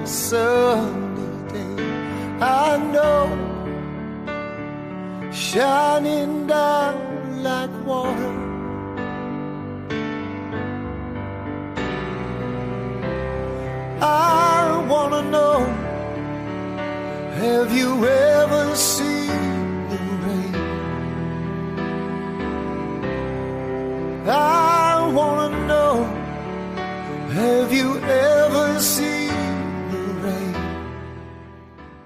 Rain a sunny day. I know shining down like water. I wanna know, have you ever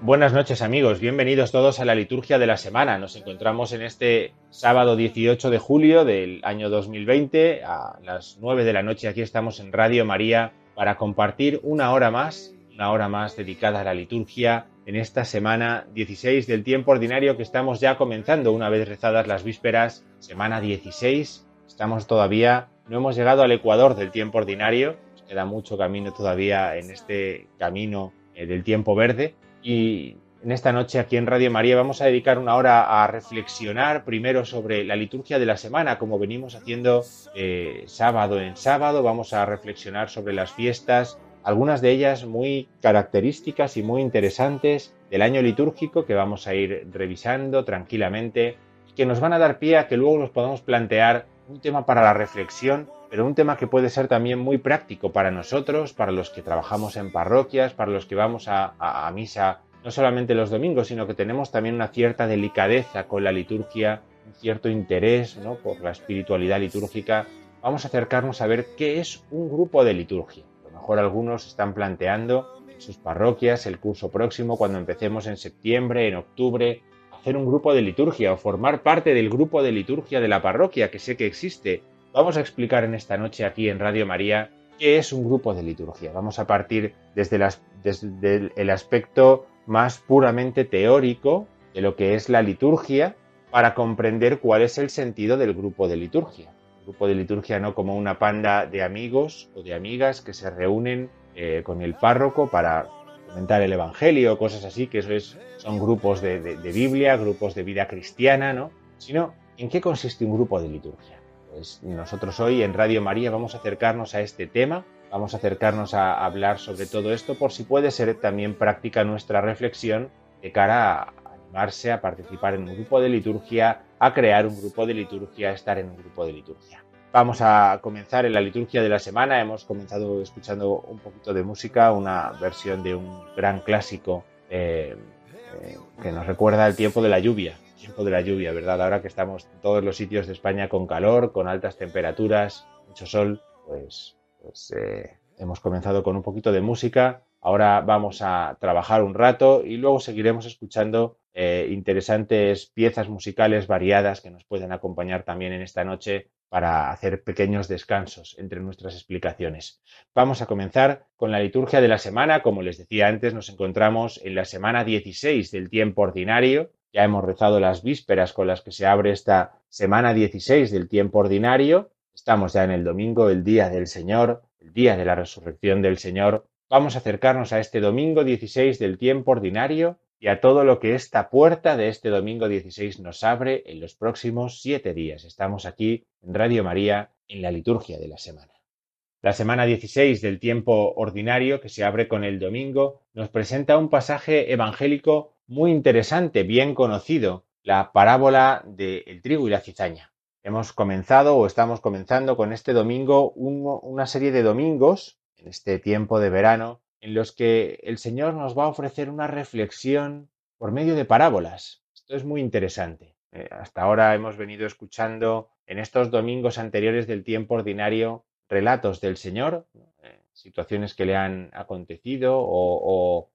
Buenas noches amigos, bienvenidos todos a la liturgia de la semana. Nos encontramos en este sábado 18 de julio del año 2020 a las 9 de la noche. Aquí estamos en Radio María para compartir una hora más, una hora más dedicada a la liturgia en esta semana 16 del tiempo ordinario que estamos ya comenzando una vez rezadas las vísperas, semana 16. Estamos todavía, no hemos llegado al ecuador del tiempo ordinario, queda mucho camino todavía en este camino eh, del tiempo verde y en esta noche aquí en Radio María vamos a dedicar una hora a reflexionar primero sobre la liturgia de la semana, como venimos haciendo eh, sábado en sábado. Vamos a reflexionar sobre las fiestas, algunas de ellas muy características y muy interesantes del año litúrgico que vamos a ir revisando tranquilamente, que nos van a dar pie a que luego nos podamos plantear un tema para la reflexión, pero un tema que puede ser también muy práctico para nosotros, para los que trabajamos en parroquias, para los que vamos a, misa no solamente los domingos, sino que tenemos también una cierta delicadeza con la liturgia, un cierto interés ¿no? por la espiritualidad litúrgica. Vamos a acercarnos a ver qué es un grupo de liturgia. A lo mejor algunos están planteando en sus parroquias el curso próximo, cuando empecemos en septiembre, en octubre, hacer un grupo de liturgia o formar parte del grupo de liturgia de la parroquia, que sé que existe. Vamos a explicar en esta noche aquí en Radio María qué es un grupo de liturgia. Vamos a partir desde, el aspecto más puramente teórico de lo que es la liturgia para comprender cuál es el sentido del grupo de liturgia. Grupo de liturgia no como una panda de amigos o de amigas que se reúnen eh, con el párroco para comentar el Evangelio, cosas así, que eso es, son grupos de Biblia, grupos de vida cristiana, ¿no? Sino, ¿en qué consiste un grupo de liturgia? Nosotros hoy en Radio María vamos a acercarnos a este tema Vamos a acercarnos a hablar sobre todo esto por si puede ser también práctica nuestra reflexión de cara a animarse a participar en un grupo de liturgia, a crear un grupo de liturgia, a estar en un grupo de liturgia. Vamos a comenzar en la liturgia de la semana. Hemos comenzado escuchando un poquito de música, una versión de un gran clásico eh, eh, que nos recuerda el tiempo de la lluvia, tiempo de la lluvia, ¿verdad? Ahora que estamos en todos los sitios de España con calor, con altas temperaturas, mucho sol, pues pues eh, hemos comenzado con un poquito de música, ahora vamos a trabajar un rato y luego seguiremos escuchando eh, interesantes piezas musicales variadas que nos pueden acompañar también en esta noche para hacer pequeños descansos entre nuestras explicaciones. Vamos a comenzar con la liturgia de la semana. Como les decía antes, nos encontramos en la semana 16 del tiempo ordinario. Ya hemos rezado las vísperas con las que se abre esta semana 16 del tiempo ordinario Estamos ya en el domingo, el día del Señor, el día de la resurrección del Señor. Vamos a acercarnos a este domingo 16 del tiempo ordinario y a todo lo que esta puerta de este domingo 16 nos abre en los próximos siete días. Estamos aquí en Radio María en la liturgia de la semana. La semana 16 del tiempo ordinario, que se abre con el domingo, nos presenta un pasaje evangélico muy interesante, bien conocido, la parábola del trigo y la cizaña. Hemos comenzado o estamos comenzando con este domingo una serie de domingos, en este tiempo de verano, en los que el Señor nos va a ofrecer una reflexión por medio de parábolas. Esto es muy interesante. Eh, hasta ahora hemos venido escuchando en estos domingos anteriores del tiempo ordinario relatos del Señor, eh, situaciones que le han acontecido o,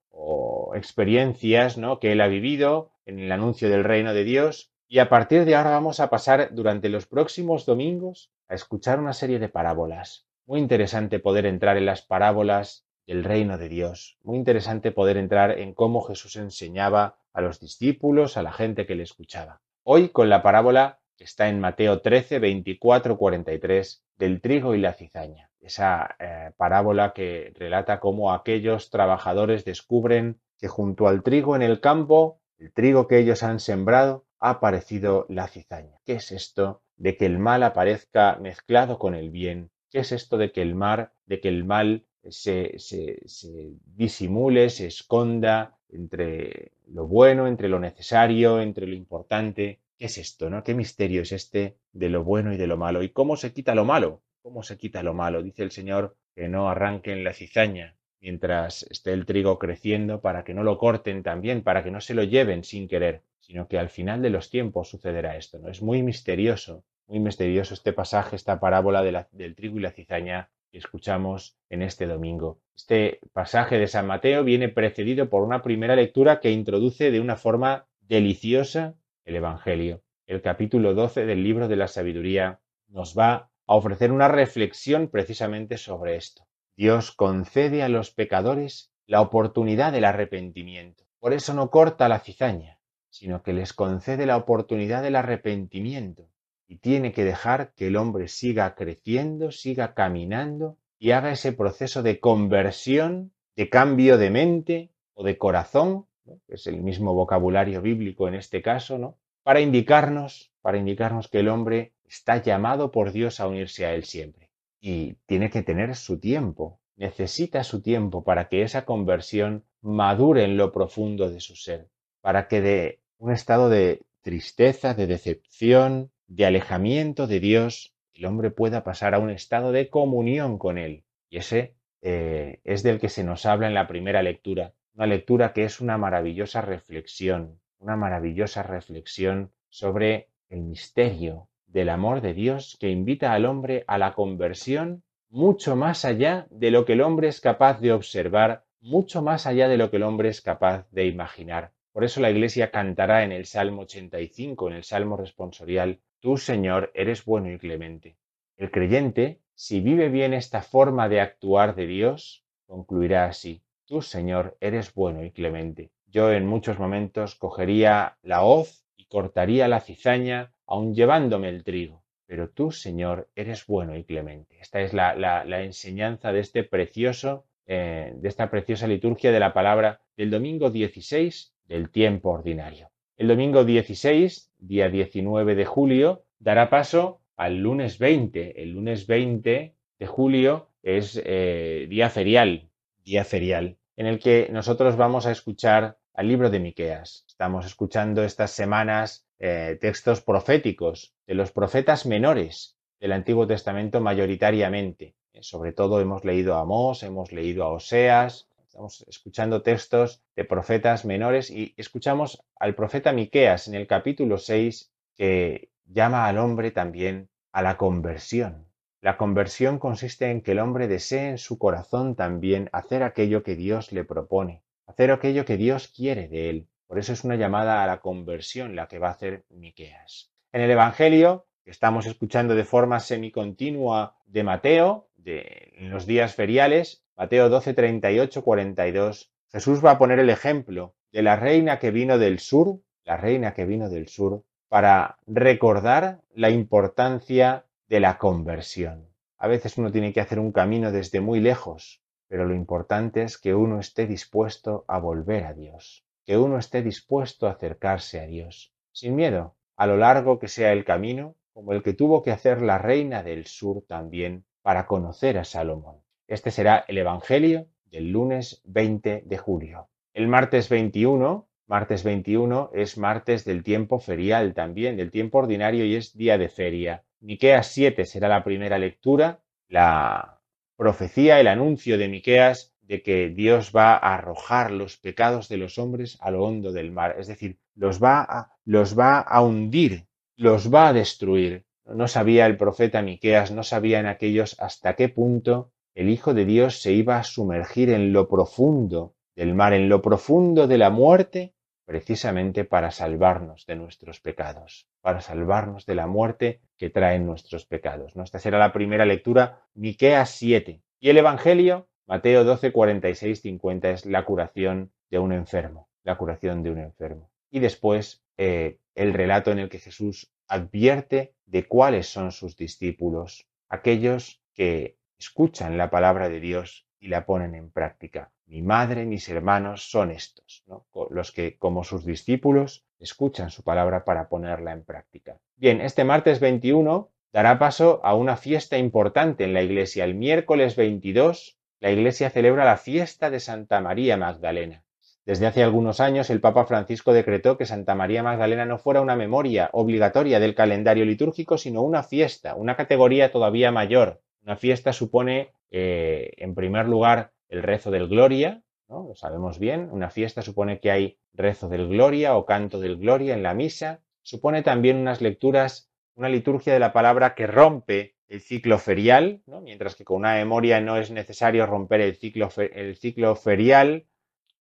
experiencias ¿no? que él ha vivido en el anuncio del reino de Dios. Y a partir de ahora vamos a pasar durante los próximos domingos a escuchar una serie de parábolas. Muy interesante poder entrar en las parábolas del reino de Dios. Muy interesante poder entrar en cómo Jesús enseñaba a los discípulos, a la gente que le escuchaba. Hoy con la parábola que está en Mateo 13, 24, 43 del trigo y la cizaña. Esa eh, parábola que relata cómo aquellos trabajadores descubren que junto al trigo en el campo, el trigo que ellos han sembrado, ha aparecido la cizaña. ¿Qué es esto de que el mal aparezca mezclado con el bien? ¿Qué es esto de que el mar, de que el mal se, se, se disimule, se esconda entre lo bueno, entre lo necesario, entre lo importante? ¿Qué es esto, no? ¿Qué misterio es este de lo bueno y de lo malo? ¿Y cómo se quita lo malo? ¿Cómo se quita lo malo? Dice el Señor que no arranquen la cizaña mientras esté el trigo creciendo para que no lo corten también, para que no se lo lleven sin querer, sino que al final de los tiempos sucederá esto, ¿no? Es muy misterioso, muy misterioso este pasaje, esta parábola del trigo y la cizaña que escuchamos en este domingo. Este pasaje de San Mateo viene precedido por una primera lectura que introduce de una forma deliciosa el Evangelio. El capítulo 12 del libro de la sabiduría nos va a ofrecer una reflexión precisamente sobre esto. Dios concede a los pecadores la oportunidad del arrepentimiento. Por eso no corta la cizaña, sino que les concede la oportunidad del arrepentimiento y tiene que dejar que el hombre siga creciendo, siga caminando y haga ese proceso de conversión, de cambio de mente o de corazón es el mismo vocabulario bíblico en este caso, ¿no? Para indicarnos, para indicarnos que el hombre está llamado por Dios a unirse a él siempre. Y tiene que tener su tiempo, necesita su tiempo para que esa conversión madure en lo profundo de su ser, para que de un estado de tristeza, de decepción, de alejamiento de Dios, el hombre pueda pasar a un estado de comunión con Él. Y ese eh, es del que se nos habla en la primera lectura una lectura que es una maravillosa reflexión, una maravillosa reflexión sobre el misterio del amor de Dios que invita al hombre a la conversión mucho más allá de lo que el hombre es capaz de observar, mucho más allá de lo que el hombre es capaz de imaginar. Por eso la Iglesia cantará en el Salmo 85, en el Salmo responsorial, Tú, Señor, eres bueno y clemente. El creyente, si vive bien esta forma de actuar de Dios, concluirá así. Tú, Señor, eres bueno y clemente. Yo en muchos momentos cogería la hoz y cortaría la cizaña, aun llevándome el trigo. Pero tú, Señor, eres bueno y clemente. Esta es la, enseñanza de este precioso, eh, de esta preciosa liturgia de la palabra del domingo 16 del tiempo ordinario. El domingo 16, día 19 de julio, dará paso al lunes 20. El lunes 20 de julio es eh, día ferial, día ferial en el que nosotros vamos a escuchar al libro de Miqueas. Estamos escuchando estas semanas eh, textos proféticos de los profetas menores del Antiguo Testamento mayoritariamente. Eh, sobre todo hemos leído a Amós, hemos leído a Oseas, estamos escuchando textos de profetas menores y escuchamos al profeta Miqueas en el capítulo 6 que llama al hombre también a la conversión. La conversión consiste en que el hombre desee en su corazón también hacer aquello que Dios le propone, hacer aquello que Dios quiere de él. Por eso es una llamada a la conversión la que va a hacer Miqueas. En el Evangelio, que estamos escuchando de forma semicontinua de Mateo, de, en los días feriales, Mateo 12, 38, 42, Jesús va a poner el ejemplo de la reina que vino del sur, la reina que vino del sur, para recordar la importancia de la conversión. A veces uno tiene que hacer un camino desde muy lejos, pero lo importante es que uno esté dispuesto a volver a Dios, que uno esté dispuesto a acercarse a Dios, sin miedo, a lo largo que sea el camino, como el que tuvo que hacer la reina del sur también, para conocer a Salomón. Este será el Evangelio del lunes 20 de julio. El martes 21, martes 21 es martes del tiempo ferial también, del tiempo ordinario y es día de feria. Miqueas 7 será la primera lectura, la profecía, el anuncio de Miqueas de que Dios va a arrojar los pecados de los hombres a lo hondo del mar, es decir, los va a, los va a hundir, los va a destruir. No sabía el profeta Miqueas, no sabía en aquellos hasta qué punto el Hijo de Dios se iba a sumergir en lo profundo del mar, en lo profundo de la muerte, precisamente para salvarnos de nuestros pecados, para salvarnos de la muerte que traen nuestros pecados. Esta será la primera lectura, Miqueas 7. Y el Evangelio, Mateo 12, 46, 50, es la curación de un enfermo, la curación de un enfermo. Y después eh, el relato en el que Jesús advierte de cuáles son sus discípulos, aquellos que escuchan la palabra de Dios y la ponen en práctica. Mi madre, mis hermanos son estos, los que como sus discípulos escuchan su palabra para ponerla en práctica. Bien, este martes 21 dará paso a una fiesta importante en la iglesia. El miércoles 22 la iglesia celebra la fiesta de Santa María Magdalena. Desde hace algunos años el Papa Francisco decretó que Santa María Magdalena no fuera una memoria obligatoria del calendario litúrgico, sino una fiesta, una categoría todavía mayor, una fiesta supone, eh, en primer lugar, el rezo del Gloria. Lo sabemos bien. Una fiesta supone que hay rezo del Gloria o canto del Gloria en la misa. Supone también unas lecturas, una liturgia de la palabra que rompe el ciclo ferial, ¿no? mientras que con una memoria no es necesario romper el ciclo, el ciclo ferial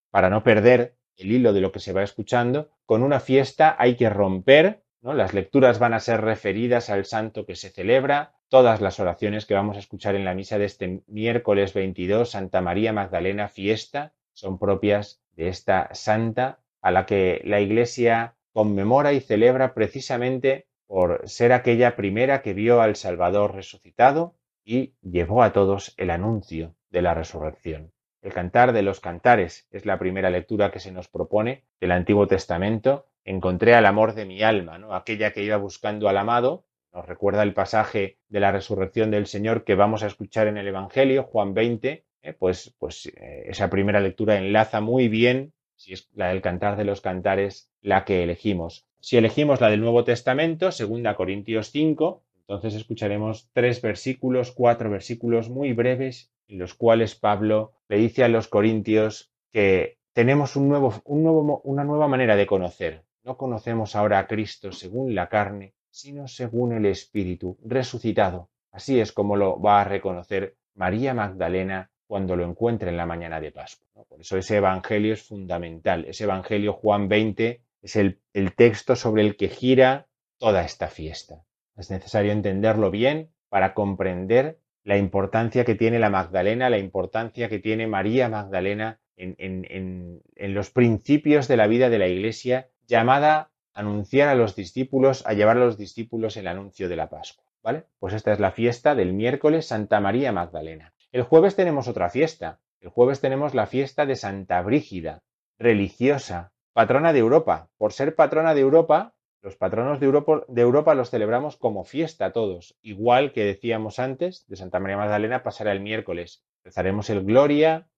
para no perder el hilo de lo que se va escuchando. Con una fiesta hay que romper, ¿no? las lecturas van a ser referidas al santo que se celebra, Todas las oraciones que vamos a escuchar en la misa de este miércoles 22, Santa María Magdalena, fiesta, son propias de esta santa a la que la Iglesia conmemora y celebra precisamente por ser aquella primera que vio al Salvador resucitado y llevó a todos el anuncio de la resurrección. El cantar de los cantares es la primera lectura que se nos propone del Antiguo Testamento. Encontré al amor de mi alma, ¿no? aquella que iba buscando al amado nos recuerda el pasaje de la resurrección del Señor que vamos a escuchar en el Evangelio, Juan 20, eh, pues, pues eh, esa primera lectura enlaza muy bien, si es la del cantar de los cantares, la que elegimos. Si elegimos la del Nuevo Testamento, 2 Corintios 5, entonces escucharemos tres versículos, cuatro versículos muy breves, en los cuales Pablo le dice a los corintios que tenemos un nuevo, un nuevo, una nueva manera de conocer. No conocemos ahora a Cristo según la carne, sino según el Espíritu resucitado. Así es como lo va a reconocer María Magdalena cuando lo encuentre en la mañana de Pascua. Por eso ese Evangelio es fundamental. Ese Evangelio Juan 20 es el, el texto sobre el que gira toda esta fiesta. Es necesario entenderlo bien para comprender la importancia que tiene la Magdalena, la importancia que tiene María Magdalena en, en, en, los principios de la vida de la Iglesia, llamada anunciar a los discípulos, a llevar a los discípulos el anuncio de la Pascua. ¿Vale? Pues esta es la fiesta del miércoles Santa María Magdalena. El jueves tenemos otra fiesta. El jueves tenemos la fiesta de Santa Brígida, religiosa, patrona de Europa. Por ser patrona de Europa, los patronos de Europa, los celebramos como fiesta todos. Igual que decíamos antes, de Santa María Magdalena pasará el miércoles. Rezaremos el Gloria,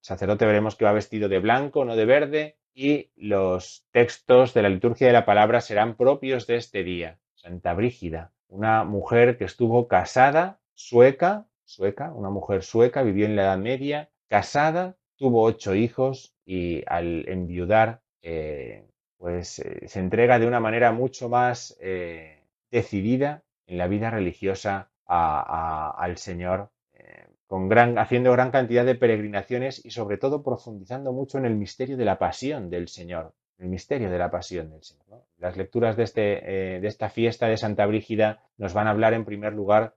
sacerdote veremos que va vestido de blanco, no de verde, y los textos de la liturgia de la palabra serán propios de este día. Santa Brígida, una mujer que estuvo casada, sueca, sueca, una mujer sueca, vivió en la Edad Media, casada, tuvo ocho hijos y al enviudar, eh, pues eh, se entrega de una manera mucho más eh, decidida en la vida religiosa al Señor haciendo gran cantidad de peregrinaciones y sobre todo profundizando mucho en el misterio de la pasión del Señor, el misterio de la pasión del Señor. Las lecturas de, este, de, esta fiesta de Santa Brígida nos van a hablar en primer lugar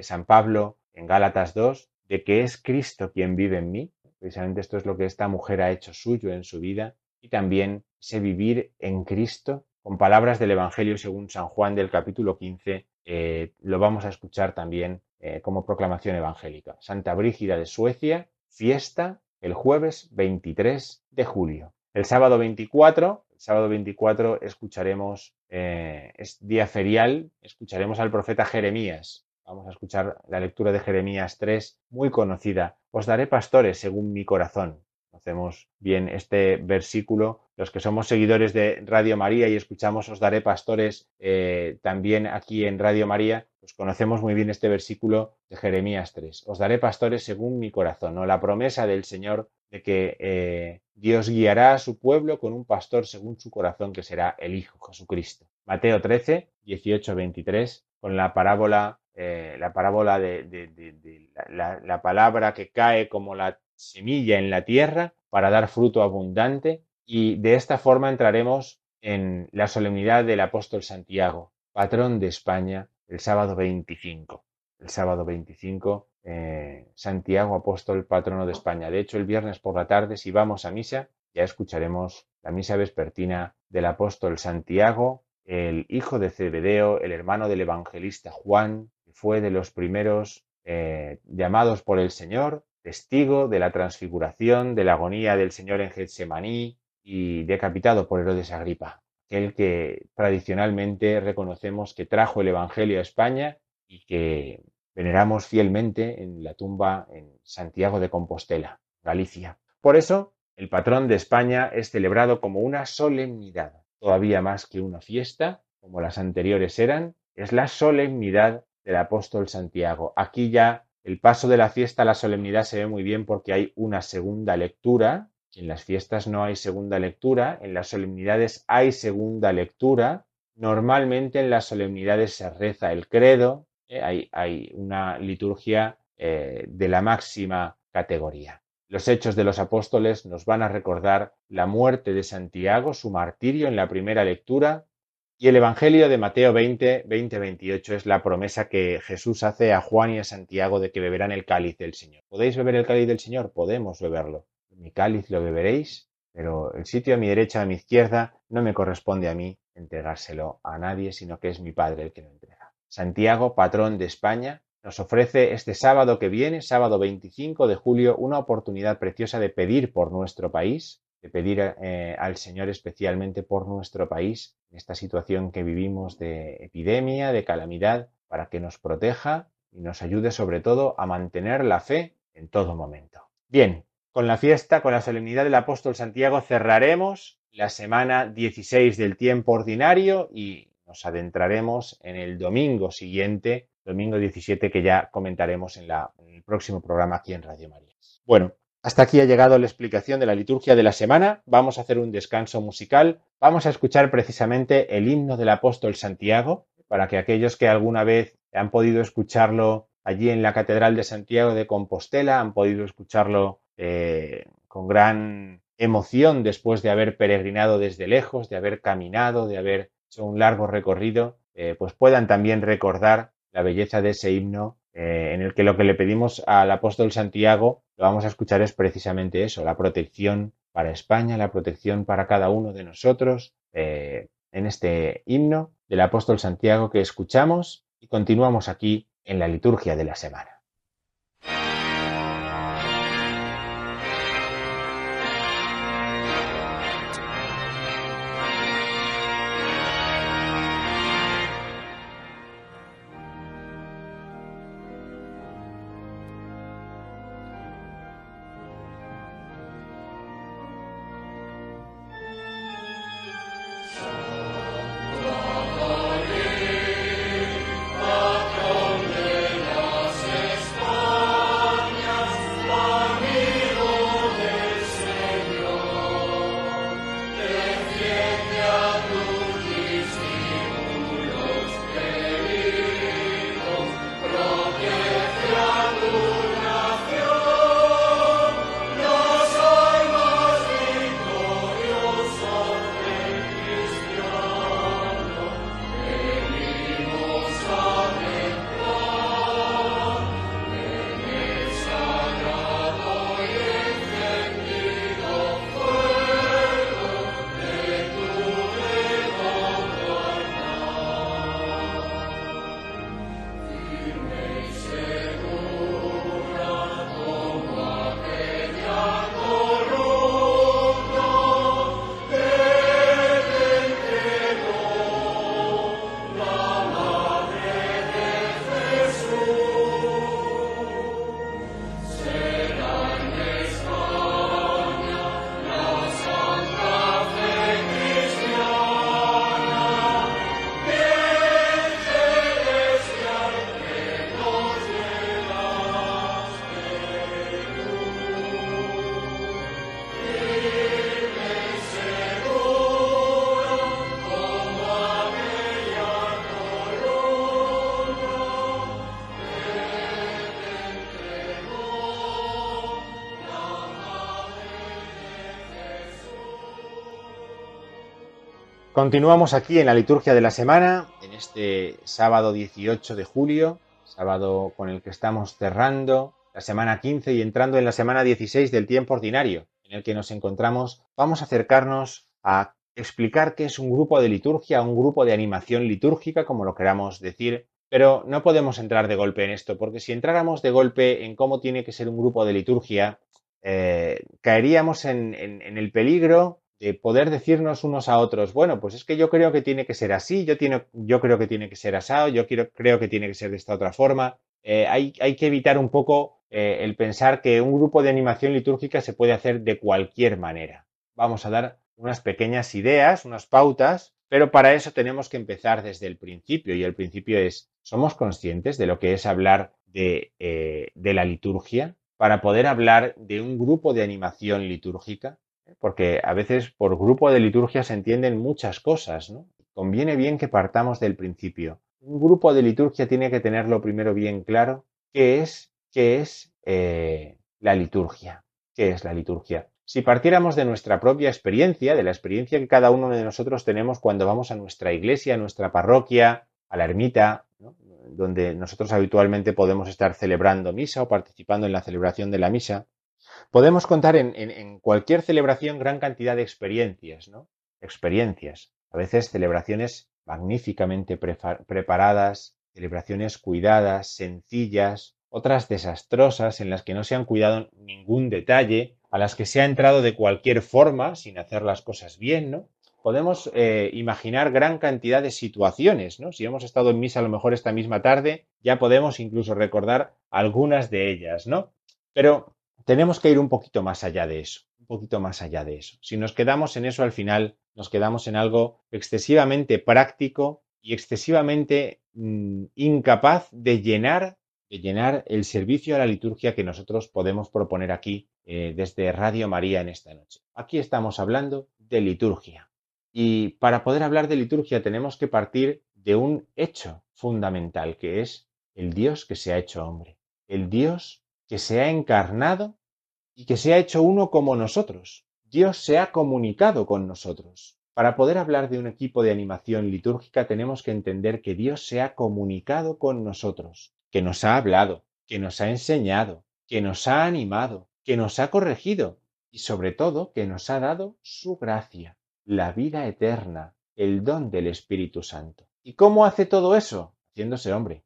San Pablo en Gálatas 2 de que es Cristo quien vive en mí. Precisamente esto es lo que esta mujer ha hecho suyo en su vida y también sé vivir en Cristo con palabras del Evangelio según San Juan del capítulo 15. Eh, lo vamos a escuchar también eh, como proclamación evangélica. Santa Brígida de Suecia, fiesta el jueves 23 de julio. El sábado 24, el sábado 24 escucharemos, eh, es día ferial, escucharemos al profeta Jeremías. Vamos a escuchar la lectura de Jeremías 3, muy conocida. Os daré pastores según mi corazón. Conocemos bien este versículo. Los que somos seguidores de Radio María y escuchamos Os daré pastores eh, también aquí en Radio María, pues conocemos muy bien este versículo de Jeremías 3. Os daré pastores según mi corazón, o la promesa del Señor de que eh, Dios guiará a su pueblo con un pastor según su corazón, que será el Hijo Jesucristo. Mateo 13, 18, 23, con la parábola eh, la parábola de, la, palabra que cae como la semilla en la tierra para dar fruto abundante y de esta forma entraremos en la solemnidad del apóstol Santiago, patrón de España, el sábado 25. El sábado 25, eh, Santiago, apóstol patrono de España. De hecho, el viernes por la tarde, si vamos a misa, ya escucharemos la misa vespertina del apóstol Santiago, el hijo de Zebedeo, el hermano del evangelista Juan, fue de los primeros eh, llamados por el Señor, testigo de la transfiguración, de la agonía del Señor en Getsemaní y decapitado por Herodes Agripa, el que tradicionalmente reconocemos que trajo el Evangelio a España y que veneramos fielmente en la tumba en Santiago de Compostela, Galicia. Por eso, el patrón de España es celebrado como una solemnidad, todavía más que una fiesta, como las anteriores eran, es la solemnidad del apóstol Santiago. Aquí ya el paso de la fiesta a la solemnidad se ve muy bien porque hay una segunda lectura. En las fiestas no hay segunda lectura, en las solemnidades hay segunda lectura. Normalmente en las solemnidades se reza el credo, ¿eh? hay, una liturgia eh, de la máxima categoría. Los hechos de los apóstoles nos van a recordar la muerte de Santiago, su martirio en la primera lectura, y el Evangelio de Mateo 20, 20, 28 es la promesa que Jesús hace a Juan y a Santiago de que beberán el cáliz del Señor. ¿Podéis beber el cáliz del Señor? Podemos beberlo. Mi cáliz lo beberéis, pero el sitio a mi derecha, a mi izquierda, no me corresponde a mí entregárselo a nadie, sino que es mi Padre el que lo entrega. Santiago, patrón de España, nos ofrece este sábado que viene, sábado 25 de julio, una oportunidad preciosa de pedir por nuestro país, de pedir eh, al Señor especialmente por nuestro país, en esta situación que vivimos de epidemia, de calamidad, para que nos proteja y nos ayude sobre todo a mantener la fe en todo momento. Bien, con la fiesta, con la solemnidad del apóstol Santiago, cerraremos la semana 16 del tiempo ordinario y nos adentraremos en el domingo siguiente, domingo 17, que ya comentaremos en, el próximo programa aquí en Radio María. Bueno, hasta aquí ha llegado la explicación de la liturgia de la semana. Vamos a hacer un descanso musical. Vamos a escuchar precisamente el himno del apóstol Santiago, para que aquellos que alguna vez han podido escucharlo allí en la Catedral de Santiago de Compostela, han podido escucharlo eh, con gran emoción después de haber peregrinado desde lejos, de haber caminado, de haber hecho un largo recorrido, eh, pues puedan también recordar la belleza de ese himno eh, en el que lo que le pedimos al apóstol Santiago, lo vamos a escuchar es precisamente eso, la protección para España, la protección para cada uno de nosotros, eh, en este himno del apóstol Santiago que escuchamos y continuamos aquí en la liturgia de la semana. Continuamos aquí en la liturgia de la semana, en este sábado 18 de julio, sábado con el que estamos cerrando la semana 15 y entrando en la semana 16 del tiempo ordinario, en el que nos encontramos. Vamos a acercarnos a explicar qué es un grupo de liturgia, un grupo de animación litúrgica, como lo queramos decir, pero no podemos entrar de golpe en esto, porque si entráramos de golpe en cómo tiene que ser un grupo de liturgia, eh, caeríamos en, el peligro de poder decirnos unos a otros, bueno, pues es que yo creo que tiene que ser así, yo, yo creo que tiene que ser asado, yo creo que tiene que ser de esta otra forma. Eh, hay, hay, que evitar un poco eh, el pensar que un grupo de animación litúrgica se puede hacer de cualquier manera. Vamos a dar unas pequeñas ideas, unas pautas, pero para eso tenemos que empezar desde el principio y el principio es, ¿somos conscientes de lo que es hablar de, eh, de la liturgia? Para poder hablar de un grupo de animación litúrgica, porque a veces por grupo de liturgia se entienden muchas cosas, ¿no? Conviene bien que partamos del principio. Un grupo de liturgia tiene que tenerlo primero bien claro, qué es, qué es eh, la liturgia. ¿Qué es la liturgia? Si partiéramos de nuestra propia experiencia, de la experiencia que cada uno de nosotros tenemos cuando vamos a nuestra iglesia, a nuestra parroquia, a la ermita, donde nosotros habitualmente podemos estar celebrando misa o participando en la celebración de la misa, podemos contar en, cualquier celebración gran cantidad de experiencias, ¿no? Experiencias. A veces celebraciones magníficamente preparadas, celebraciones cuidadas, sencillas, otras desastrosas en las que no se han cuidado ningún detalle, a las que se ha entrado de cualquier forma, sin hacer las cosas bien, ¿no? Podemos eh, imaginar gran cantidad de situaciones, ¿no? Si hemos estado en misa a lo mejor esta misma tarde, ya podemos incluso recordar algunas de ellas, ¿no? Pero tenemos que ir un poquito más allá de eso, un poquito más allá de eso. Si nos quedamos en eso al final, nos quedamos en algo excesivamente práctico y excesivamente mm, incapaz de llenar de llenar el servicio a la liturgia que nosotros podemos proponer aquí eh, desde Radio María en esta noche. Aquí estamos hablando de liturgia. Y para poder hablar de liturgia tenemos que partir de un hecho fundamental, que es el Dios que se ha hecho hombre, el Dios que se ha encarnado y que se ha hecho uno como nosotros. Dios se ha comunicado con nosotros. Para poder hablar de un equipo de animación litúrgica tenemos que entender que Dios se ha comunicado con nosotros que nos ha hablado, que nos ha enseñado, que nos ha animado, que nos ha corregido y sobre todo que nos ha dado su gracia, la vida eterna, el don del Espíritu Santo. ¿Y cómo hace todo eso? Haciéndose hombre,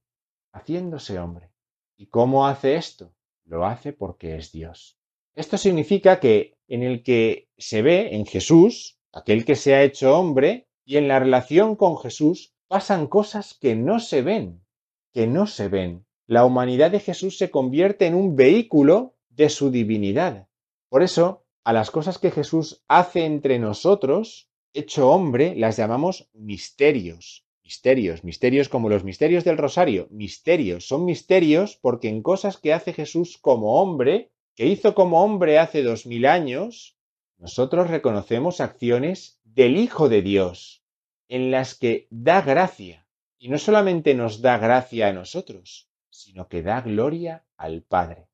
haciéndose hombre. ¿Y cómo hace esto? Lo hace porque es Dios. Esto significa que en el que se ve en Jesús, aquel que se ha hecho hombre, y en la relación con Jesús pasan cosas que no se ven, que no se ven. La humanidad de Jesús se convierte en un vehículo de su divinidad. Por eso, a las cosas que Jesús hace entre nosotros, hecho hombre, las llamamos misterios. Misterios, misterios como los misterios del rosario. Misterios, son misterios porque en cosas que hace Jesús como hombre, que hizo como hombre hace dos mil años, nosotros reconocemos acciones del Hijo de Dios, en las que da gracia y no solamente nos da gracia a nosotros, sino que da gloria al Padre.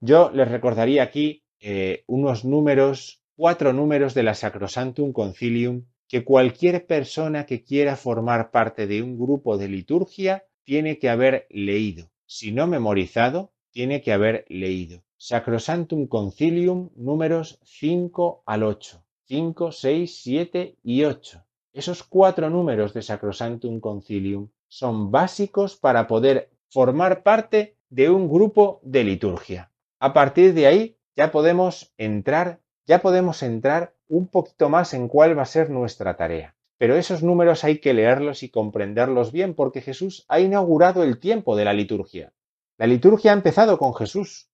Yo les recordaría aquí eh, unos números, cuatro números de la Sacrosantum Concilium, que cualquier persona que quiera formar parte de un grupo de liturgia tiene que haber leído. Si no memorizado, tiene que haber leído. Sacrosantum Concilium números 5 al 8. 5, 6, 7 y 8. Esos cuatro números de Sacrosanctum Concilium son básicos para poder formar parte de un grupo de liturgia. A partir de ahí ya podemos entrar, ya podemos entrar un poquito más en cuál va a ser nuestra tarea. Pero esos números hay que leerlos y comprenderlos bien porque Jesús ha inaugurado el tiempo de la liturgia. La liturgia ha empezado con Jesús,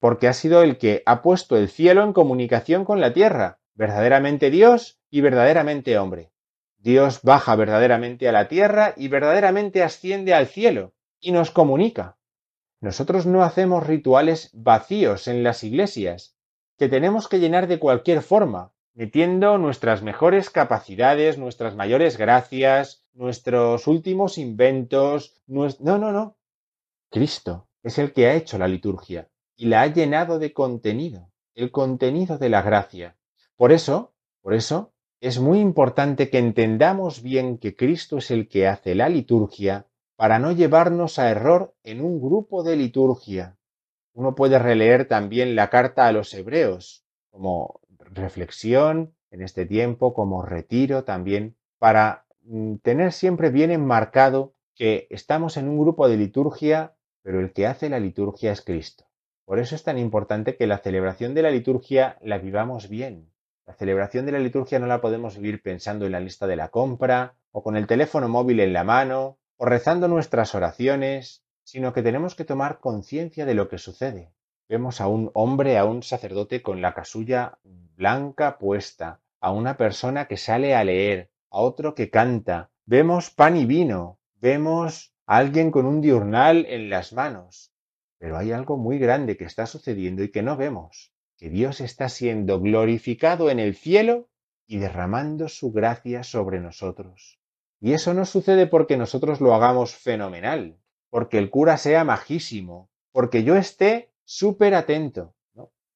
porque ha sido el que ha puesto el cielo en comunicación con la tierra, verdaderamente Dios y verdaderamente hombre. Dios baja verdaderamente a la tierra y verdaderamente asciende al cielo y nos comunica. Nosotros no hacemos rituales vacíos en las iglesias, que tenemos que llenar de cualquier forma, metiendo nuestras mejores capacidades, nuestras mayores gracias, nuestros últimos inventos. No, no, no. Cristo es el que ha hecho la liturgia y la ha llenado de contenido, el contenido de la gracia. Por eso, por eso, es muy importante que entendamos bien que Cristo es el que hace la liturgia para no llevarnos a error en un grupo de liturgia. Uno puede releer también la carta a los hebreos como reflexión en este tiempo, como retiro también, para mm, tener siempre bien enmarcado que estamos en un grupo de liturgia, pero el que hace la liturgia es Cristo. Por eso es tan importante que la celebración de la liturgia la vivamos bien. La celebración de la liturgia no la podemos vivir pensando en la lista de la compra, o con el teléfono móvil en la mano, o rezando nuestras oraciones, sino que tenemos que tomar conciencia de lo que sucede. Vemos a un hombre, a un sacerdote con la casulla blanca puesta, a una persona que sale a leer, a otro que canta. Vemos pan y vino, vemos a alguien con un diurnal en las manos. Pero hay algo muy grande que está sucediendo y que no vemos, que Dios está siendo glorificado en el cielo y derramando su gracia sobre nosotros. Y eso no sucede porque nosotros lo hagamos fenomenal, porque el cura sea majísimo, porque yo esté súper atento.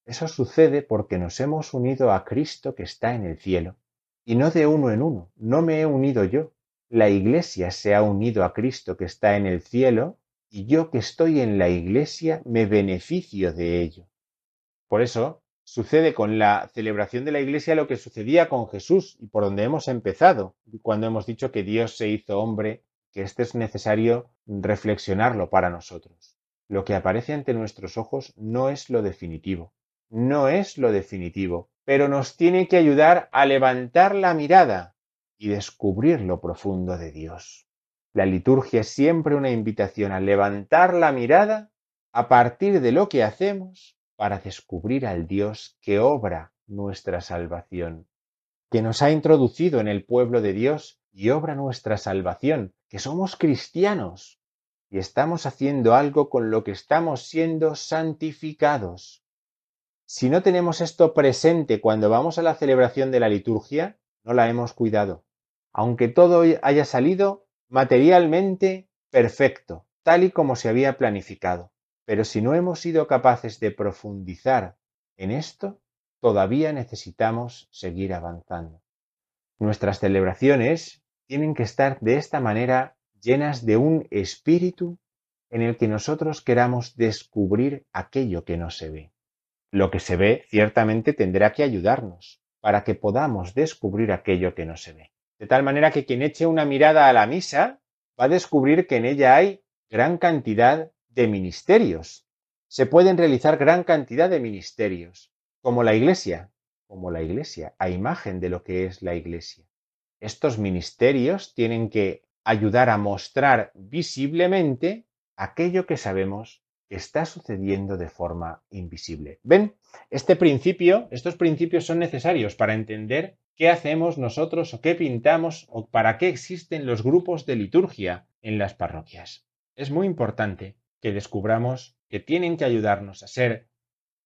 Eso sucede porque nos hemos unido a Cristo que está en el cielo. Y no de uno en uno, no me he unido yo. La Iglesia se ha unido a Cristo que está en el cielo y yo que estoy en la Iglesia me beneficio de ello. Por eso sucede con la celebración de la Iglesia lo que sucedía con Jesús y por donde hemos empezado, cuando hemos dicho que Dios se hizo hombre, que este es necesario reflexionarlo para nosotros. Lo que aparece ante nuestros ojos no es lo definitivo, no es lo definitivo, pero nos tiene que ayudar a levantar la mirada y descubrir lo profundo de Dios. La liturgia es siempre una invitación a levantar la mirada a partir de lo que hacemos para descubrir al Dios que obra nuestra salvación, que nos ha introducido en el pueblo de Dios y obra nuestra salvación, que somos cristianos, y estamos haciendo algo con lo que estamos siendo santificados. Si no tenemos esto presente cuando vamos a la celebración de la liturgia, no la hemos cuidado, aunque todo haya salido materialmente perfecto, tal y como se había planificado. Pero si no hemos sido capaces de profundizar en esto, todavía necesitamos seguir avanzando. Nuestras celebraciones tienen que estar de esta manera llenas de un espíritu en el que nosotros queramos descubrir aquello que no se ve. Lo que se ve ciertamente tendrá que ayudarnos para que podamos descubrir aquello que no se ve. De tal manera que quien eche una mirada a la misa va a descubrir que en ella hay gran cantidad de ministerios. Se pueden realizar gran cantidad de ministerios, como la iglesia, como la iglesia, a imagen de lo que es la iglesia. Estos ministerios tienen que ayudar a mostrar visiblemente aquello que sabemos que está sucediendo de forma invisible. ¿Ven? Este principio, estos principios son necesarios para entender qué hacemos nosotros o qué pintamos o para qué existen los grupos de liturgia en las parroquias. Es muy importante que descubramos que tienen que ayudarnos a ser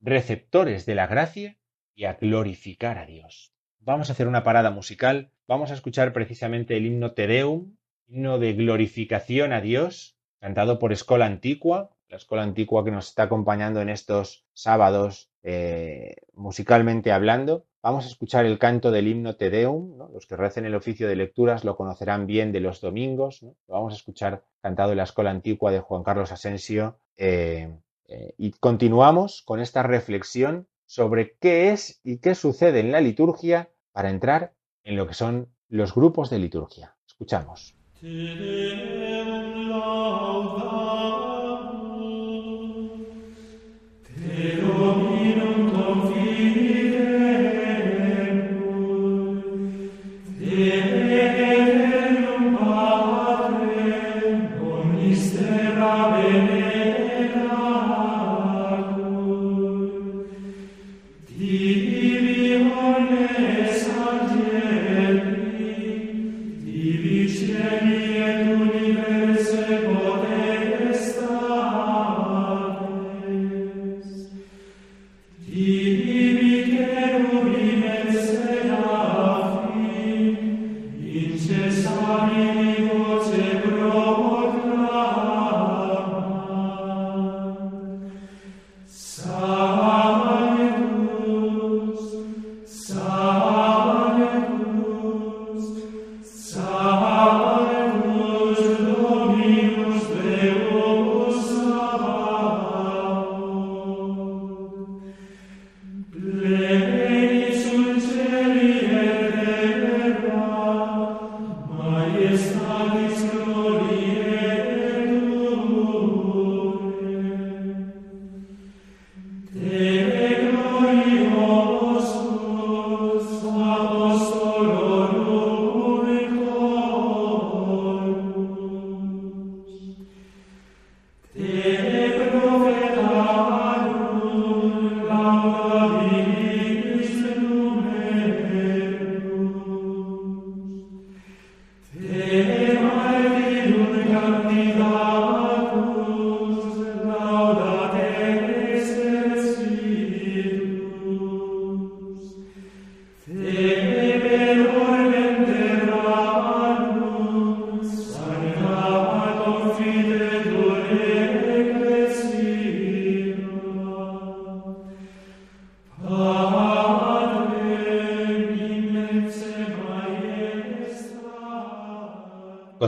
receptores de la gracia y a glorificar a Dios. Vamos a hacer una parada musical, vamos a escuchar precisamente el himno Te Deum himno de glorificación a Dios, cantado por Escola Antigua, la Escola Antigua que nos está acompañando en estos sábados eh, musicalmente hablando. Vamos a escuchar el canto del himno Te Deum. Los que recen el oficio de lecturas lo conocerán bien de los domingos. Lo vamos a escuchar cantado en la Escuela Antigua de Juan Carlos Asensio. Eh, eh, y continuamos con esta reflexión sobre qué es y qué sucede en la liturgia para entrar en lo que son los grupos de liturgia. Escuchamos.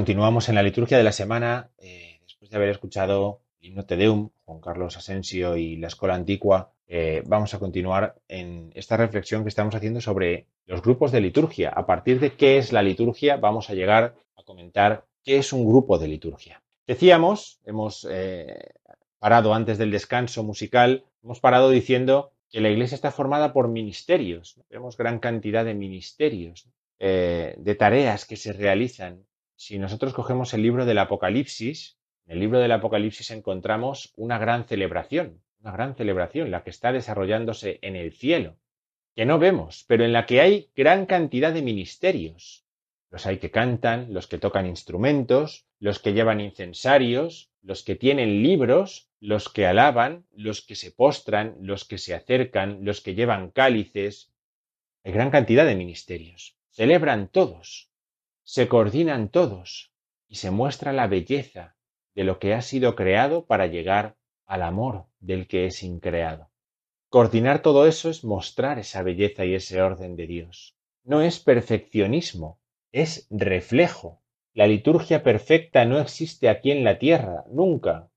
Continuamos en la liturgia de la semana, eh, después de haber escuchado el himno Te Deum, Juan Carlos Asensio y la Escuela Antigua, eh, vamos a continuar en esta reflexión que estamos haciendo sobre los grupos de liturgia. A partir de qué es la liturgia, vamos a llegar a comentar qué es un grupo de liturgia. Decíamos, hemos eh, parado antes del descanso musical, hemos parado diciendo que la Iglesia está formada por ministerios. Tenemos gran cantidad de ministerios, de tareas que se realizan si nosotros cogemos el libro del Apocalipsis, en el libro del Apocalipsis encontramos una gran celebración, una gran celebración, la que está desarrollándose en el cielo, que no vemos, pero en la que hay gran cantidad de ministerios. Los hay que cantan, los que tocan instrumentos, los que llevan incensarios, los que tienen libros, los que alaban, los que se postran, los que se acercan, los que llevan cálices. Hay gran cantidad de ministerios. Celebran todos se coordinan todos y se muestra la belleza de lo que ha sido creado para llegar al amor del que es increado. Coordinar todo eso es mostrar esa belleza y ese orden de Dios. No es perfeccionismo, es reflejo. La liturgia perfecta no existe aquí en la tierra, nunca.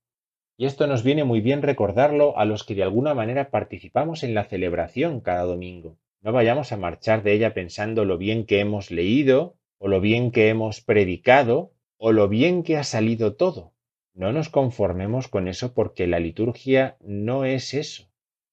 Y esto nos viene muy bien recordarlo a los que de alguna manera participamos en la celebración cada domingo. No vayamos a marchar de ella pensando lo bien que hemos leído, o lo bien que hemos predicado, o lo bien que ha salido todo. No nos conformemos con eso porque la liturgia no es eso.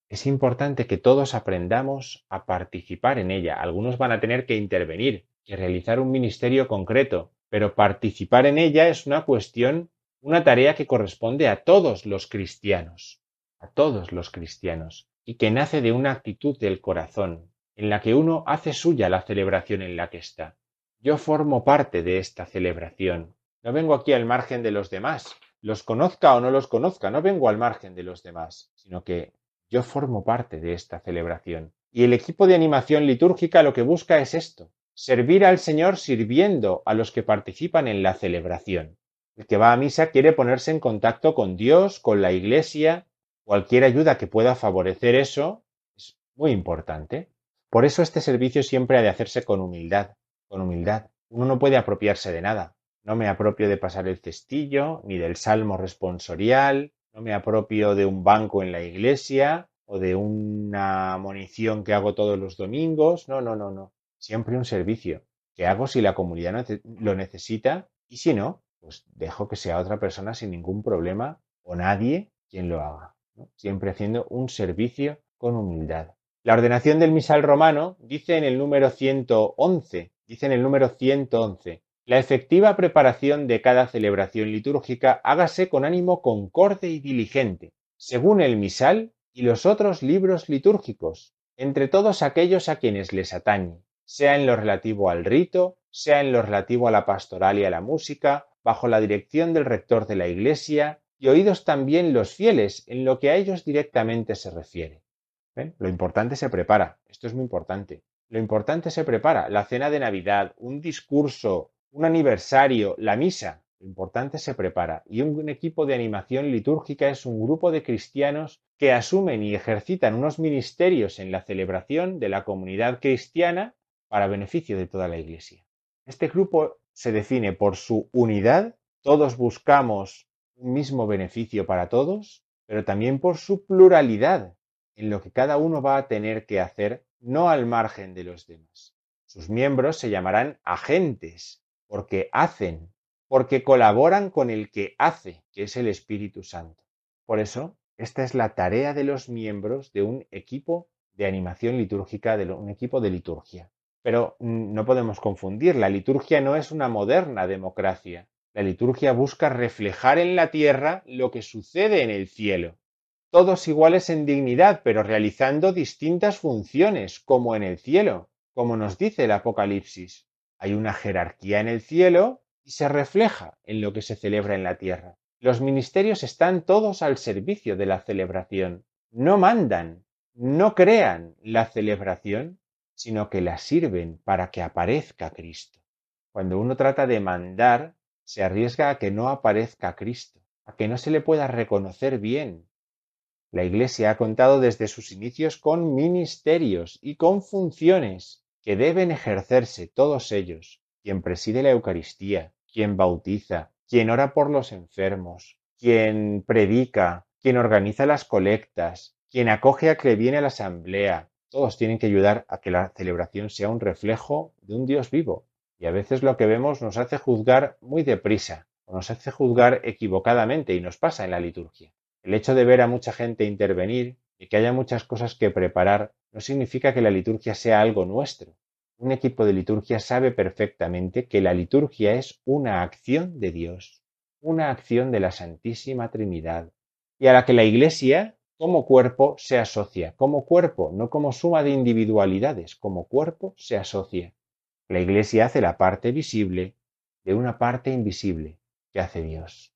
Es importante que todos aprendamos a participar en ella. Algunos van a tener que intervenir, que realizar un ministerio concreto, pero participar en ella es una cuestión, una tarea que corresponde a todos los cristianos, a todos los cristianos, y que nace de una actitud del corazón, en la que uno hace suya la celebración en la que está. Yo formo parte de esta celebración. No vengo aquí al margen de los demás. Los conozca o no los conozca, no vengo al margen de los demás, sino que yo formo parte de esta celebración. Y el equipo de animación litúrgica lo que busca es esto, servir al Señor sirviendo a los que participan en la celebración. El que va a misa quiere ponerse en contacto con Dios, con la Iglesia, cualquier ayuda que pueda favorecer eso es muy importante. Por eso este servicio siempre ha de hacerse con humildad, con humildad. Uno no puede apropiarse de nada. No me apropio de pasar el cestillo, ni del salmo responsorial, no me apropio de un banco en la iglesia o de una munición que hago todos los domingos. No, no, no, no. Siempre un servicio que hago si la comunidad lo necesita y si no, pues dejo que sea otra persona sin ningún problema o nadie quien lo haga. Siempre haciendo un servicio con humildad. La ordenación del misal romano dice en el número 111 dice en el número 111, la efectiva preparación de cada celebración litúrgica hágase con ánimo concorde y diligente, según el misal y los otros libros litúrgicos, entre todos aquellos a quienes les atañe, sea en lo relativo al rito, sea en lo relativo a la pastoral y a la música, bajo la dirección del rector de la Iglesia, y oídos también los fieles en lo que a ellos directamente se refiere. Lo importante se prepara, esto es muy importante. Lo importante se prepara, la cena de Navidad, un discurso, un aniversario, la misa. Lo importante se prepara. Y un equipo de animación litúrgica es un grupo de cristianos que asumen y ejercitan unos ministerios en la celebración de la comunidad cristiana para beneficio de toda la Iglesia. Este grupo se define por su unidad, todos buscamos un mismo beneficio para todos, pero también por su pluralidad, en lo que cada uno va a tener que hacer no al margen de los demás. Sus miembros se llamarán agentes, porque hacen, porque colaboran con el que hace, que es el Espíritu Santo. Por eso, esta es la tarea de los miembros de un equipo de animación litúrgica, de un equipo de liturgia. Pero no podemos confundir, la liturgia no es una moderna democracia. La liturgia busca reflejar en la tierra lo que sucede en el cielo. Todos iguales en dignidad, pero realizando distintas funciones, como en el cielo, como nos dice el Apocalipsis. Hay una jerarquía en el cielo y se refleja en lo que se celebra en la tierra. Los ministerios están todos al servicio de la celebración. No mandan, no crean la celebración, sino que la sirven para que aparezca Cristo. Cuando uno trata de mandar, se arriesga a que no aparezca Cristo, a que no se le pueda reconocer bien. La Iglesia ha contado desde sus inicios con ministerios y con funciones que deben ejercerse todos ellos, quien preside la Eucaristía, quien bautiza, quien ora por los enfermos, quien predica, quien organiza las colectas, quien acoge a que viene a la asamblea. Todos tienen que ayudar a que la celebración sea un reflejo de un Dios vivo. Y a veces lo que vemos nos hace juzgar muy deprisa, o nos hace juzgar equivocadamente, y nos pasa en la liturgia. El hecho de ver a mucha gente intervenir y que haya muchas cosas que preparar no significa que la liturgia sea algo nuestro. Un equipo de liturgia sabe perfectamente que la liturgia es una acción de Dios, una acción de la Santísima Trinidad, y a la que la Iglesia, como cuerpo, se asocia, como cuerpo, no como suma de individualidades, como cuerpo se asocia. La Iglesia hace la parte visible de una parte invisible que hace Dios.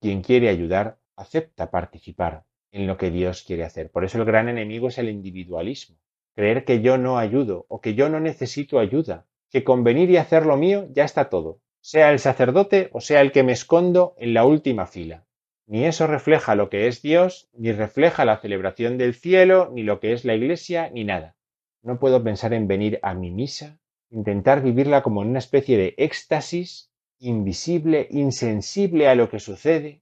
Quien quiere ayudar acepta participar en lo que Dios quiere hacer. Por eso el gran enemigo es el individualismo. Creer que yo no ayudo o que yo no necesito ayuda, que con venir y hacer lo mío ya está todo, sea el sacerdote o sea el que me escondo en la última fila. Ni eso refleja lo que es Dios, ni refleja la celebración del cielo, ni lo que es la iglesia, ni nada. No puedo pensar en venir a mi misa, intentar vivirla como en una especie de éxtasis, invisible, insensible a lo que sucede,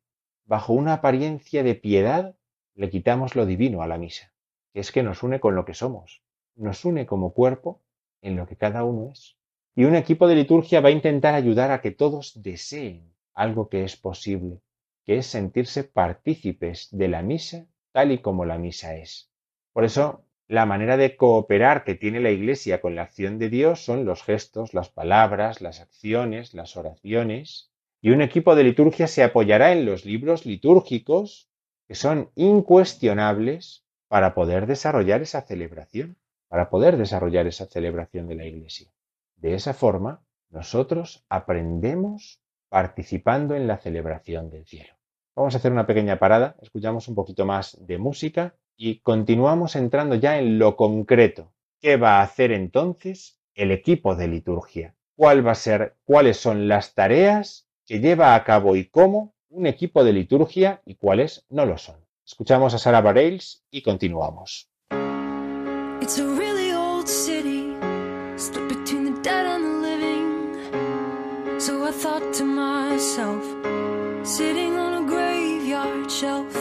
bajo una apariencia de piedad le quitamos lo divino a la misa, que es que nos une con lo que somos, nos une como cuerpo en lo que cada uno es. Y un equipo de liturgia va a intentar ayudar a que todos deseen algo que es posible, que es sentirse partícipes de la misa tal y como la misa es. Por eso, la manera de cooperar que tiene la Iglesia con la acción de Dios son los gestos, las palabras, las acciones, las oraciones, y un equipo de liturgia se apoyará en los libros litúrgicos que son incuestionables para poder desarrollar esa celebración, para poder desarrollar esa celebración de la Iglesia. De esa forma, nosotros aprendemos participando en la celebración del cielo. Vamos a hacer una pequeña parada, escuchamos un poquito más de música y continuamos entrando ya en lo concreto. ¿Qué va a hacer entonces el equipo de liturgia? ¿Cuál va a ser, cuáles son las tareas que lleva a cabo y cómo un equipo de liturgia y cuáles no lo son. Escuchamos a Sara Bareilles y continuamos. It's a really old city, split between the dead and the living. So I thought to myself, sitting on a graveyard shelf,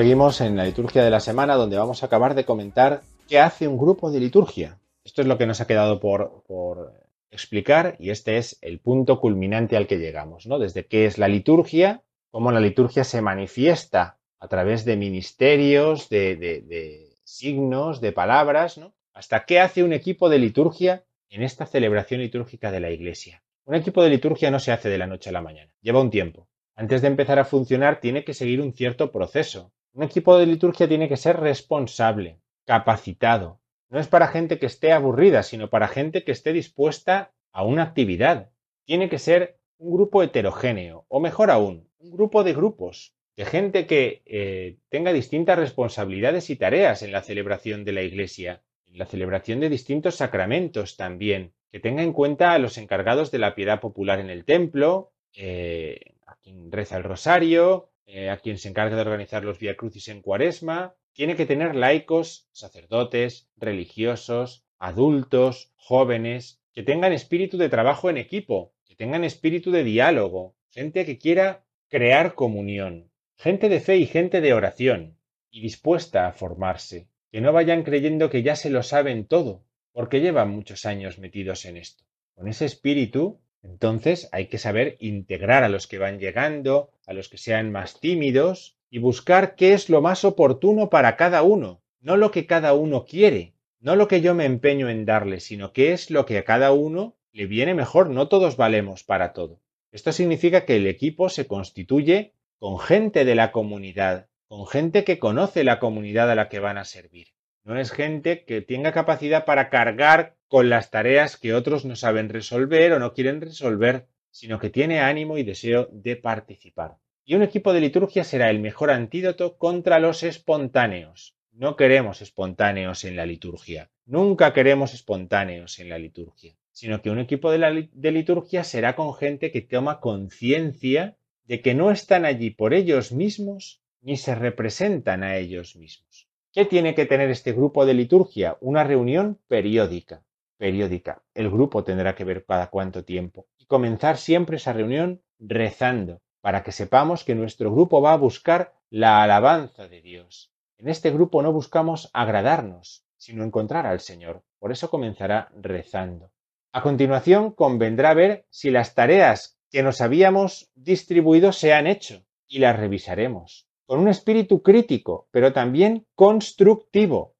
Seguimos en la liturgia de la semana donde vamos a acabar de comentar qué hace un grupo de liturgia. Esto es lo que nos ha quedado por, explicar y este es el punto culminante al que llegamos, ¿no? Desde qué es la liturgia, cómo la liturgia se manifiesta a través de ministerios, de, de, de signos, de palabras, ¿no? Hasta qué hace un equipo de liturgia en esta celebración litúrgica de la Iglesia. Un equipo de liturgia no se hace de la noche a la mañana, lleva un tiempo. Antes de empezar a funcionar tiene que seguir un cierto proceso. Un equipo de liturgia tiene que ser responsable, capacitado. No es para gente que esté aburrida, sino para gente que esté dispuesta a una actividad. Tiene que ser un grupo heterogéneo, o mejor aún, un grupo de grupos, de gente que eh, tenga distintas responsabilidades y tareas en la celebración de la Iglesia, en la celebración de distintos sacramentos también, que tenga en cuenta a los encargados de la piedad popular en el templo, eh, a quien reza el rosario, eh, a quien se encarga de organizar los Via Crucis en Cuaresma, tiene que tener laicos, sacerdotes, religiosos, adultos, jóvenes, que tengan espíritu de trabajo en equipo, que tengan espíritu de diálogo, gente que quiera crear comunión, gente de fe y gente de oración, y dispuesta a formarse, que no vayan creyendo que ya se lo saben todo, porque llevan muchos años metidos en esto. Con ese espíritu, entonces hay que saber integrar a los que van llegando, a los que sean más tímidos, y buscar qué es lo más oportuno para cada uno, no lo que cada uno quiere, no lo que yo me empeño en darle, sino qué es lo que a cada uno le viene mejor, no todos valemos para todo. Esto significa que el equipo se constituye con gente de la comunidad, con gente que conoce la comunidad a la que van a servir. No es gente que tenga capacidad para cargar con las tareas que otros no saben resolver o no quieren resolver, sino que tiene ánimo y deseo de participar. Y un equipo de liturgia será el mejor antídoto contra los espontáneos. No queremos espontáneos en la liturgia. Nunca queremos espontáneos en la liturgia. Sino que un equipo de, liturgia será con gente que toma conciencia de que no están allí por ellos mismos ni se representan a ellos mismos. ¿Qué tiene que tener este grupo de liturgia? Una reunión periódica. Periódica. El grupo tendrá que ver cada cuánto tiempo. Y comenzar siempre esa reunión rezando, para que sepamos que nuestro grupo va a buscar la alabanza de Dios. En este grupo no buscamos agradarnos, sino encontrar al Señor. Por eso comenzará rezando. A continuación, convendrá ver si las tareas que nos habíamos distribuido se han hecho y las revisaremos con un espíritu crítico, pero también constructivo.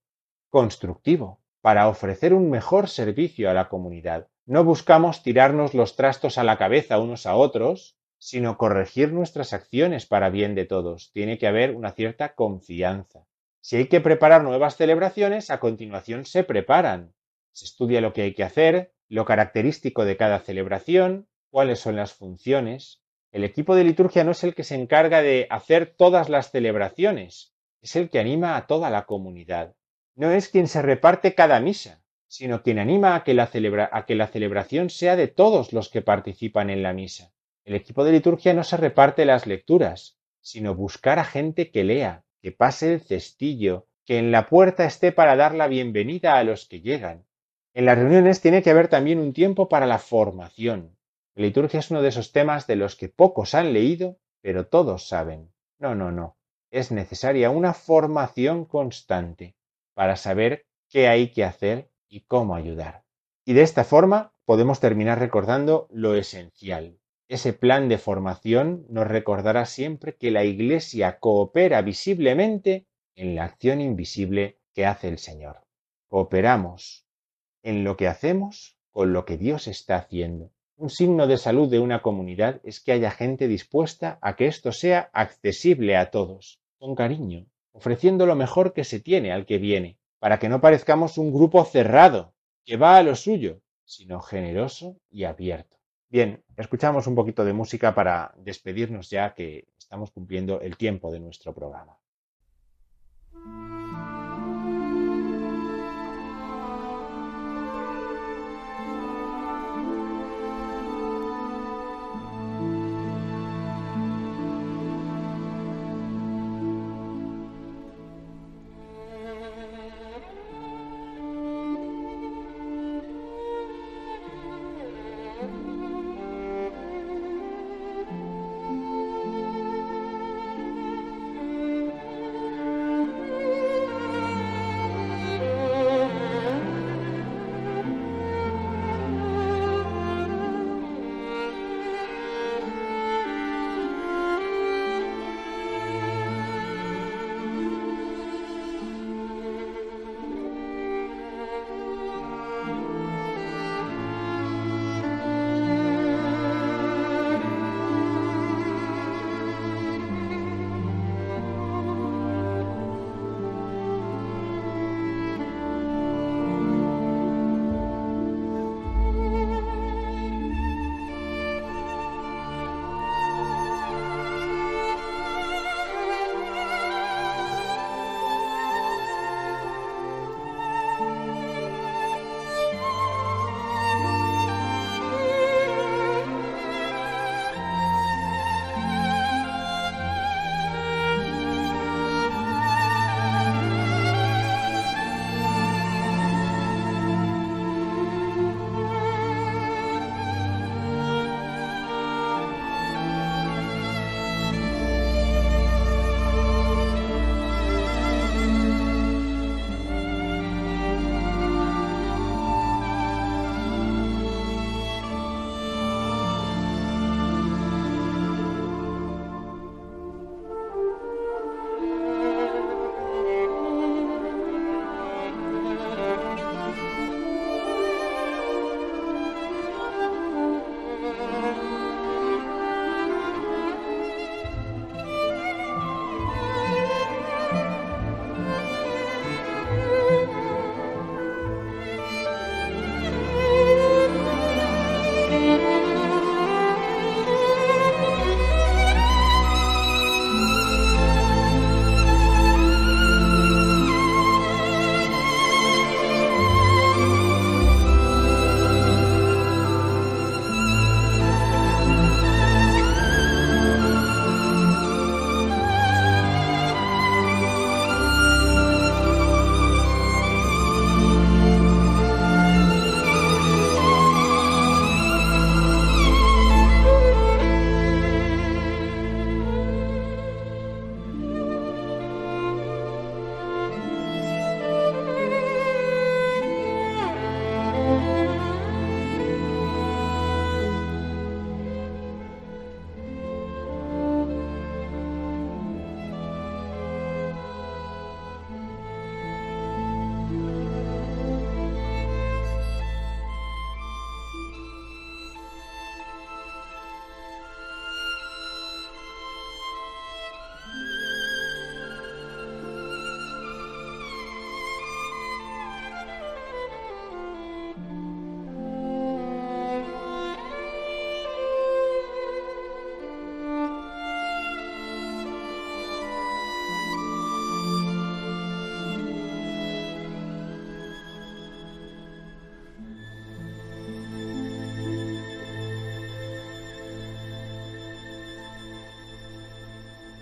Constructivo, para ofrecer un mejor servicio a la comunidad. No buscamos tirarnos los trastos a la cabeza unos a otros, sino corregir nuestras acciones para bien de todos. Tiene que haber una cierta confianza. Si hay que preparar nuevas celebraciones, a continuación se preparan. Se estudia lo que hay que hacer, lo característico de cada celebración, cuáles son las funciones, el equipo de liturgia no es el que se encarga de hacer todas las celebraciones, es el que anima a toda la comunidad. No es quien se reparte cada misa, sino quien anima a que la, celebración sea de todos los que participan en la misa. El equipo de liturgia no se reparte las lecturas, sino buscar a gente que lea, que pase el cestillo, que en la puerta esté para dar la bienvenida a los que llegan. En las reuniones tiene que haber también un tiempo para la formación, la liturgia es uno de esos temas de los que pocos han leído, pero todos saben. No, no, no. Es necesaria una formación constante para saber qué hay que hacer y cómo ayudar. Y de esta forma podemos terminar recordando lo esencial. Ese plan de formación nos recordará siempre que la Iglesia coopera visiblemente en la acción invisible que hace el Señor. Cooperamos en lo que hacemos con lo que Dios está haciendo. Un signo de salud de una comunidad es que haya gente dispuesta a que esto sea accesible a todos, con cariño, ofreciendo lo mejor que se tiene al que viene, para que no parezcamos un grupo cerrado, que va a lo suyo, sino generoso y abierto. Bien, escuchamos un poquito de música para despedirnos ya que estamos cumpliendo el tiempo de nuestro programa.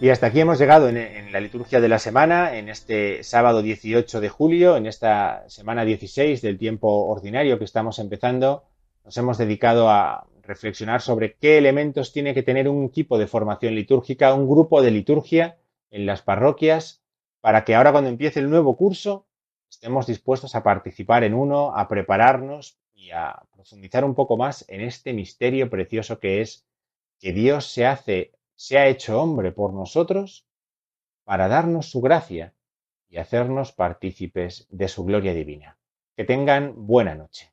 Y hasta aquí hemos llegado en, la liturgia de la semana, en este sábado 18 de julio, en esta semana 16 del tiempo ordinario que estamos empezando. Nos hemos dedicado a reflexionar sobre qué elementos tiene que tener un equipo de formación litúrgica, un grupo de liturgia en las parroquias, para que ahora cuando empiece el nuevo curso estemos dispuestos a participar en uno, a prepararnos y a profundizar un poco más en este misterio precioso que es que Dios se hace, se ha hecho hombre por nosotros para darnos su gracia y hacernos partícipes de su gloria divina. Que tengan buena noche.